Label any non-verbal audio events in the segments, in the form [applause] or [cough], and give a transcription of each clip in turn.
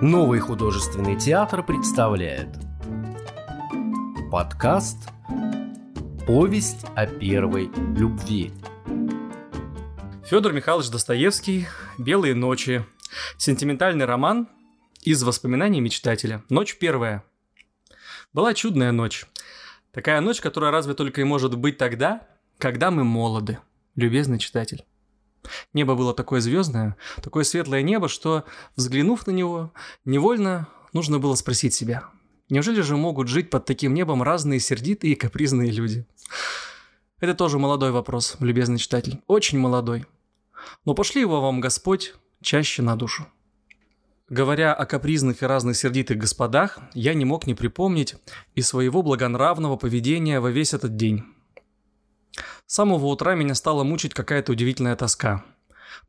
Новый художественный театр представляет Подкаст «Повесть о первой любви» Федор Михайлович Достоевский «Белые ночи» Сентиментальный роман из воспоминаний мечтателя Ночь первая Была чудная ночь. Такая ночь, которая разве только и может быть тогда, когда мы молоды, любезный читатель. Небо было такое звездное, такое светлое небо, что, взглянув на него, невольно нужно было спросить себя, неужели же могут жить под таким небом разные сердитые и капризные люди? Это тоже молодой вопрос, любезный читатель, очень молодой. Но пошли его вам Господь чаще на душу. Говоря о капризных и разных сердитых господах, я не мог не припомнить и своего благонравного поведения во весь этот день. С самого утра меня стала мучить какая-то удивительная тоска.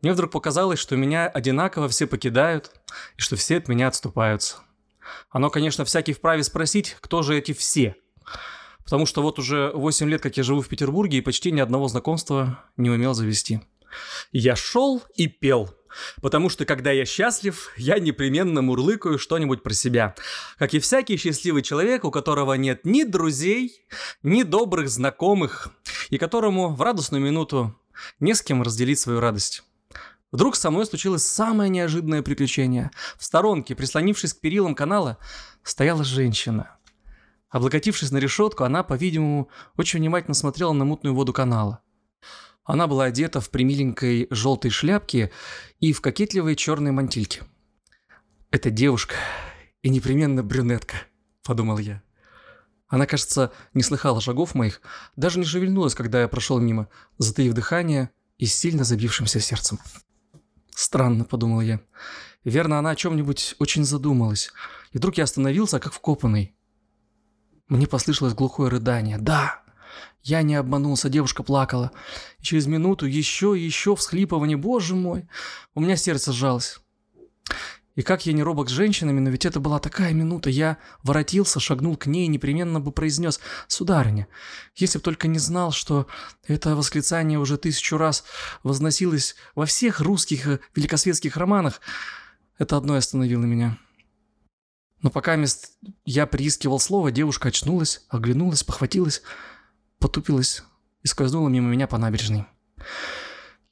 Мне вдруг показалось, что меня одинаково все покидают, и что все от меня отступаются. Оно, конечно, всякий вправе спросить, кто же эти все. Потому что вот уже 8 лет, как я живу в Петербурге, и почти ни одного знакомства не умел завести. Я шел и пел – Потому что, когда я счастлив, я непременно мурлыкаю что-нибудь про себя. Как и всякий счастливый человек, у которого нет ни друзей, ни добрых знакомых, и которому в радостную минуту не с кем разделить свою радость. Вдруг со мной случилось самое неожиданное приключение. В сторонке, прислонившись к перилам канала, стояла женщина. Облокотившись на решетку, она, по-видимому, очень внимательно смотрела на мутную воду канала. Она была одета в примиленькой желтой шляпке и в кокетливой черной мантильке. «Это девушка и непременно брюнетка», — подумал я. Она, кажется, не слыхала шагов моих, даже не шевельнулась, когда я прошел мимо, затаив дыхание и сильно забившимся сердцем. «Странно», — подумал я. «Верно, она о чем-нибудь очень задумалась. И вдруг я остановился, как вкопанный. Мне послышалось глухое рыдание. «Да, я не обманулся, девушка плакала. И через минуту еще и еще всхлипывание. Боже мой, у меня сердце сжалось. И как я не робок с женщинами, но ведь это была такая минута. Я воротился, шагнул к ней и непременно бы произнес «Сударыня, если б только не знал, что это восклицание уже тысячу раз возносилось во всех русских великосветских романах, это одно остановило меня». Но пока я приискивал слово, девушка очнулась, оглянулась, похватилась – потупилась и скользнула мимо меня по набережной.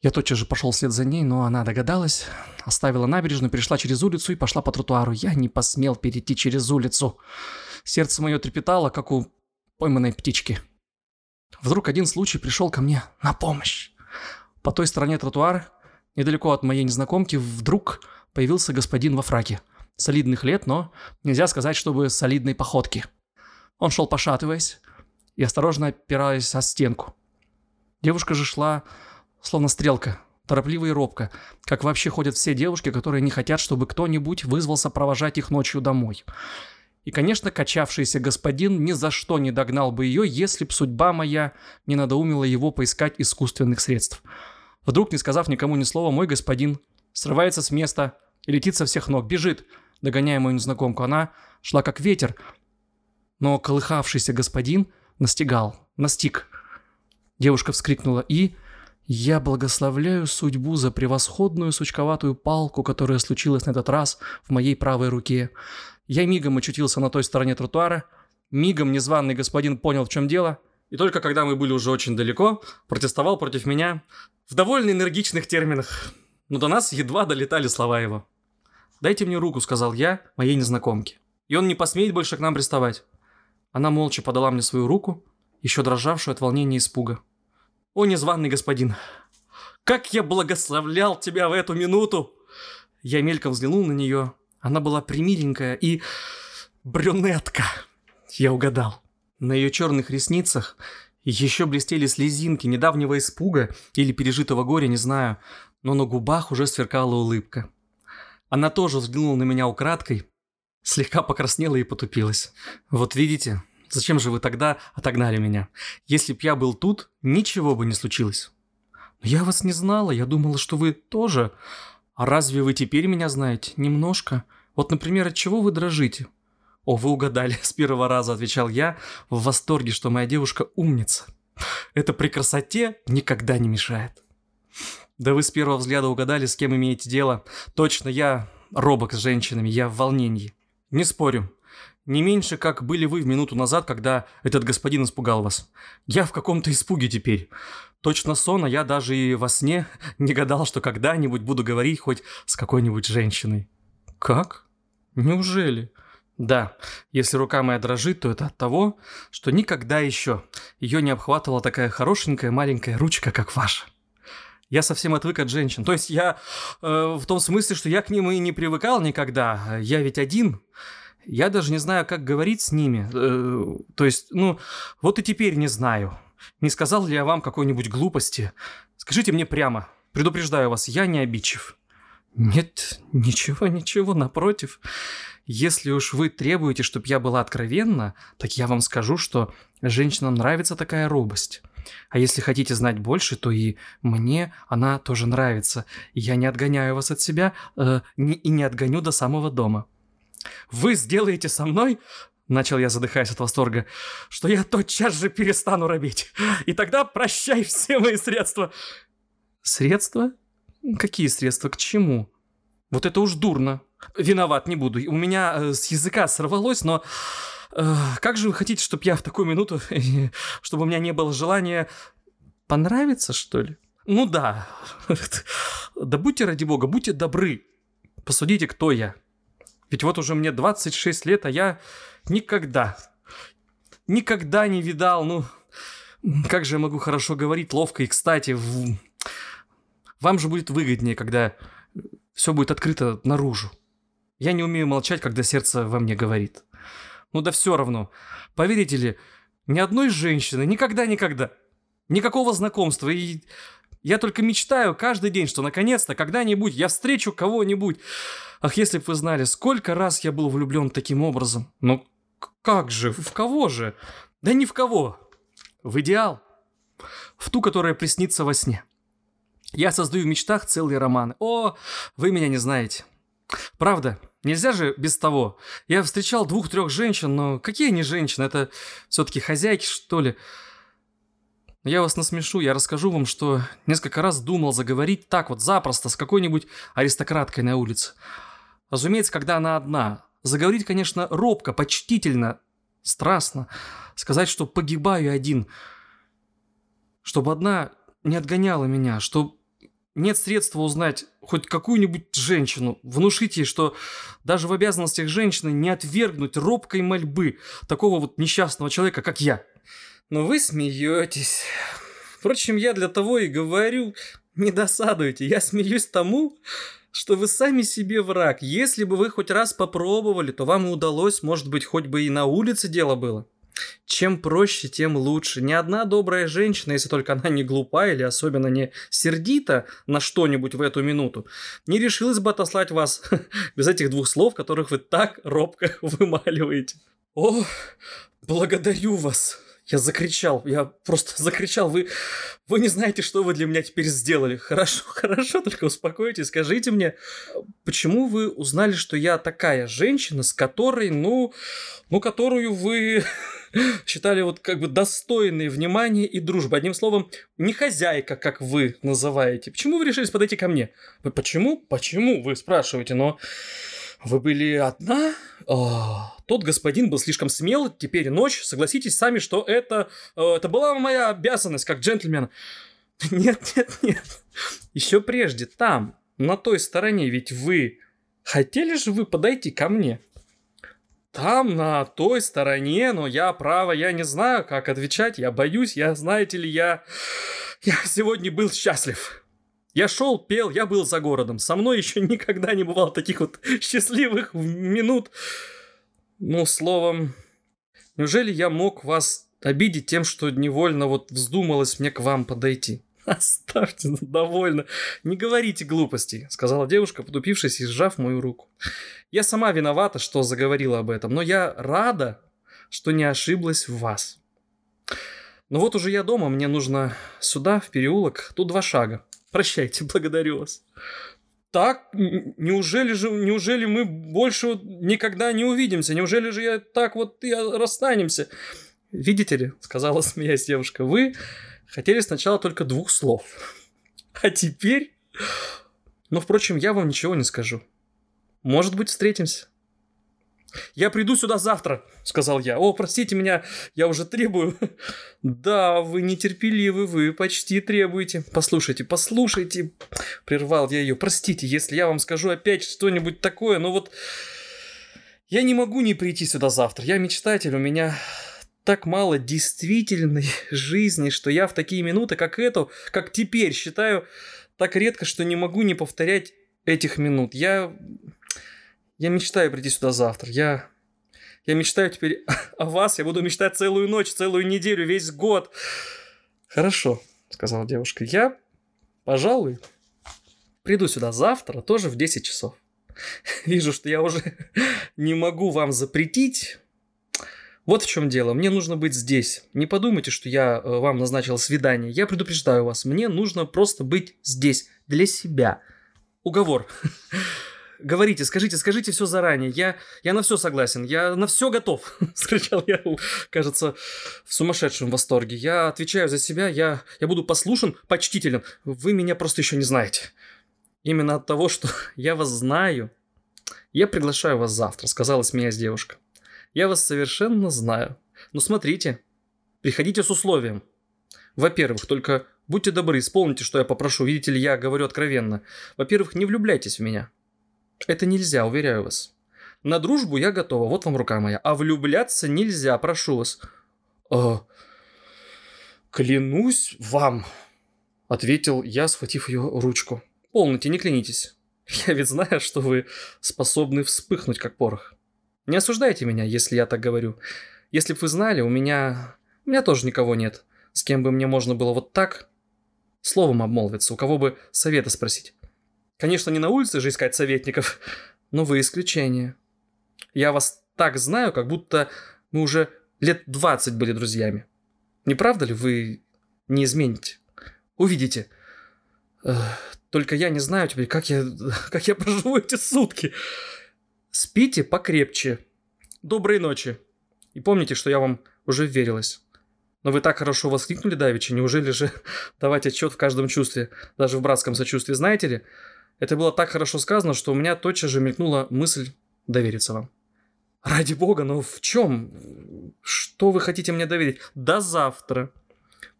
Я тотчас же пошел вслед за ней, но она догадалась, оставила набережную, перешла через улицу и пошла по тротуару. Я не посмел перейти через улицу. Сердце мое трепетало, как у пойманной птички. Вдруг один случай пришел ко мне на помощь. По той стороне тротуара, недалеко от моей незнакомки, вдруг появился господин во фраке. Солидных лет, но нельзя сказать, чтобы солидной походки. Он шел пошатываясь, и осторожно опираясь о стенку. Девушка же шла, словно стрелка, торопливо и робко, как вообще ходят все девушки, которые не хотят, чтобы кто-нибудь вызвался провожать их ночью домой. И, конечно, качавшийся господин ни за что не догнал бы ее, если б судьба моя не надоумила его поискать искусственных средств. Вдруг, не сказав никому ни слова, мой господин срывается с места и летит со всех ног, бежит, догоняя мою незнакомку. Она шла как ветер, но колыхавшийся господин настигал, настиг. Девушка вскрикнула и... Я благословляю судьбу за превосходную сучковатую палку, которая случилась на этот раз в моей правой руке. Я мигом очутился на той стороне тротуара, мигом незваный господин понял, в чем дело, и только когда мы были уже очень далеко, протестовал против меня в довольно энергичных терминах. Но до нас едва долетали слова его. «Дайте мне руку», — сказал я моей незнакомке. «И он не посмеет больше к нам приставать». Она молча подала мне свою руку, еще дрожавшую от волнения и испуга. «О, незваный господин! Как я благословлял тебя в эту минуту!» Я мельком взглянул на нее. Она была примиленькая и... брюнетка. Я угадал. На ее черных ресницах еще блестели слезинки недавнего испуга или пережитого горя, не знаю, но на губах уже сверкала улыбка. Она тоже взглянула на меня украдкой, слегка покраснела и потупилась. «Вот видите, зачем же вы тогда отогнали меня? Если б я был тут, ничего бы не случилось». «Но я вас не знала, я думала, что вы тоже. А разве вы теперь меня знаете? Немножко. Вот, например, от чего вы дрожите?» «О, вы угадали [laughs] с первого раза», — отвечал я, в восторге, что моя девушка умница. «Это при красоте никогда не мешает». «Да вы с первого взгляда угадали, с кем имеете дело. Точно, я робок с женщинами, я в волнении. Не спорю. Не меньше, как были вы в минуту назад, когда этот господин испугал вас. Я в каком-то испуге теперь. Точно сон, а я даже и во сне [laughs] не гадал, что когда-нибудь буду говорить хоть с какой-нибудь женщиной. Как? Неужели? Да, если рука моя дрожит, то это от того, что никогда еще ее не обхватывала такая хорошенькая маленькая ручка, как ваша. Я совсем отвык от женщин. То есть я э, в том смысле, что я к ним и не привыкал никогда. Я ведь один. Я даже не знаю, как говорить с ними. Э, то есть, ну, вот и теперь не знаю. Не сказал ли я вам какой-нибудь глупости? Скажите мне прямо. Предупреждаю вас, я не обидчив. Нет, ничего, ничего, напротив. Если уж вы требуете, чтобы я была откровенна, так я вам скажу, что женщинам нравится такая робость. А если хотите знать больше, то и мне она тоже нравится. Я не отгоняю вас от себя э, не, и не отгоню до самого дома. Вы сделаете со мной, начал я, задыхаясь от восторга, что я тотчас же перестану робить. И тогда прощай все мои средства. Средства? Какие средства? К чему? Вот это уж дурно. Виноват, не буду. У меня э, с языка сорвалось, но... Э, как же вы хотите, чтобы я в такую минуту, [laughs] чтобы у меня не было желания понравиться, что ли? Ну да. [laughs] Да будьте ради бога, будьте добры. Посудите, кто я. Ведь вот уже мне 26 лет, а я никогда, никогда не видал, ну, как же я могу хорошо говорить, ловко и кстати. В... Вам же будет выгоднее, когда все будет открыто наружу. Я не умею молчать, когда сердце во мне говорит. Ну да все равно. Поверите ли, ни одной женщины никогда-никогда. Никакого знакомства. И я только мечтаю каждый день, что наконец-то, когда-нибудь я встречу кого-нибудь. Ах, если бы вы знали, сколько раз я был влюблен таким образом. Ну, как же, в кого же? Да ни в кого. В идеал. В ту, которая приснится во сне. Я создаю в мечтах целые романы. О, вы меня не знаете. Правда, нельзя же без того. Я встречал двух-трех женщин, но какие они женщины? Это все-таки хозяйки, что ли? Я вас насмешу, я расскажу вам, что несколько раз думал заговорить так вот запросто с какой-нибудь аристократкой на улице. Разумеется, когда она одна. Заговорить, конечно, робко, почтительно, страстно. Сказать, что погибаю один. Чтобы одна не отгоняла меня, что нет средства узнать хоть какую-нибудь женщину, внушить ей, что даже в обязанностях женщины не отвергнуть робкой мольбы такого вот несчастного человека, как я. Но вы смеетесь. Впрочем, я для того и говорю, не досадуйте, я смеюсь тому, что вы сами себе враг. Если бы вы хоть раз попробовали, то вам и удалось, может быть, хоть бы и на улице дело было. Чем проще, тем лучше. Ни одна добрая женщина, если только она не глупа или особенно не сердита на что-нибудь в эту минуту, не решилась бы отослать вас [laughs] без этих двух слов, которых вы так робко [laughs] вымаливаете. О, благодарю вас, я закричал, я просто [laughs] закричал, вы, вы не знаете, что вы для меня теперь сделали. Хорошо, [laughs] хорошо, только успокойтесь, скажите мне, почему вы узнали, что я такая женщина, с которой, ну, ну, которую вы [laughs] считали вот как бы достойной внимания и дружбы. Одним словом, не хозяйка, как вы называете. Почему вы решились подойти ко мне? Почему? Почему, вы спрашиваете, но... Вы были одна? О, тот господин был слишком смел, теперь ночь. Согласитесь сами, что это, э, это была моя обязанность как джентльмена. [laughs] Нет, нет, нет. Еще прежде, там, на той стороне, ведь вы... Хотели же вы подойти ко мне? Там, на той стороне, но я, право, я не знаю, как отвечать, я боюсь, я, знаете ли, я... Я сегодня был счастлив. Я шел, пел, я был за городом. Со мной еще никогда не бывало таких вот [laughs] счастливых минут. Ну, словом, неужели я мог вас обидеть тем, что невольно вот вздумалось мне к вам подойти? [laughs] Оставьте, ну, довольно. Не говорите глупостей, сказала девушка, потупившись и сжав мою руку. Я сама виновата, что заговорила об этом, но я рада, что не ошиблась в вас. Ну вот уже я дома, мне нужно сюда, в переулок, тут два шага. Прощайте, [laughs] благодарю вас. Так, неужели же, неужели мы больше никогда не увидимся? Неужели же я так вот и расстанемся? Видите ли, сказала [laughs] смеясь девушка, вы хотели сначала только двух слов. А теперь... Но, впрочем, я вам ничего не скажу. Может быть, встретимся. «Я приду сюда завтра», — сказал я. «О, простите меня, я уже требую». [laughs] «Да, вы нетерпеливы, вы почти требуете». «Послушайте, послушайте», — прервал я ее. «Простите, если я вам скажу опять что-нибудь такое, но вот я не могу не прийти сюда завтра. Я мечтатель, у меня так мало действительной [laughs] жизни, что я в такие минуты, как эту, как теперь, считаю так редко, что не могу не повторять этих минут. Я я мечтаю прийти сюда завтра. Я... Я мечтаю теперь [laughs] о вас. Я буду мечтать целую ночь, целую неделю, весь год. Хорошо, сказала девушка. Я, пожалуй, приду сюда завтра, тоже в 10 часов. [laughs] Вижу, что я уже [laughs] не могу вам запретить. Вот в чем дело. Мне нужно быть здесь. Не подумайте, что я э, вам назначил свидание. Я предупреждаю вас. Мне нужно просто быть здесь. Для себя. Уговор. Говорите, скажите, скажите все заранее. Я, я на все согласен. Я на все готов. Скричал я, кажется, в сумасшедшем восторге. Я отвечаю за себя. Я, я буду послушен, почтителен. Вы меня просто еще не знаете. Именно от того, что [laughs] я вас знаю, я приглашаю вас завтра, сказала смеясь девушка. Я вас совершенно знаю. Но смотрите, приходите с условием. Во-первых, только будьте добры, исполните, что я попрошу. Видите ли, я говорю откровенно. Во-первых, не влюбляйтесь в меня. Это нельзя, уверяю вас. На дружбу я готова, вот вам рука моя. А влюбляться нельзя, прошу вас. Э, клянусь вам, ответил я, схватив ее ручку. Полноте, не клянитесь. Я ведь знаю, что вы способны вспыхнуть, как порох. Не осуждайте меня, если я так говорю. Если бы вы знали, у меня... У меня тоже никого нет, с кем бы мне можно было вот так словом обмолвиться, у кого бы совета спросить. Конечно, не на улице же искать советников, [laughs] но вы исключение. Я вас так знаю, как будто мы уже лет 20 были друзьями. Не правда ли вы не измените? Увидите. Только я не знаю теперь, как я, [laughs] как я проживу эти сутки. Спите покрепче. Доброй ночи. И помните, что я вам уже верилась. Но вы так хорошо воскликнули, Давичи, неужели же [laughs] давать отчет в каждом чувстве, даже в братском сочувствии, знаете ли? Это было так хорошо сказано, что у меня тотчас же мелькнула мысль довериться вам. Ради бога, но в чем? Что вы хотите мне доверить? До завтра.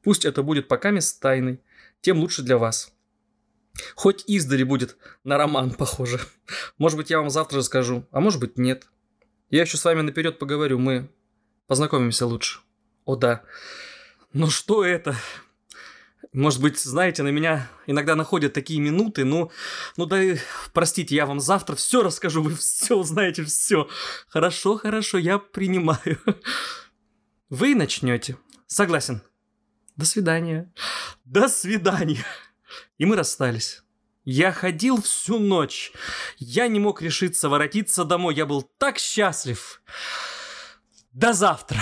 Пусть это будет пока мест тайной, тем лучше для вас. Хоть издали будет на роман похоже. Может быть, я вам завтра же скажу, а может быть, нет. Я еще с вами наперед поговорю, мы познакомимся лучше. О да. Но что это? Может быть, знаете, на меня иногда находят такие минуты, ну, ну да, простите, я вам завтра все расскажу, вы все узнаете, все. Хорошо, хорошо, я принимаю. Вы начнете. Согласен. До свидания. До свидания. И мы расстались. Я ходил всю ночь. Я не мог решиться воротиться домой. Я был так счастлив. До завтра.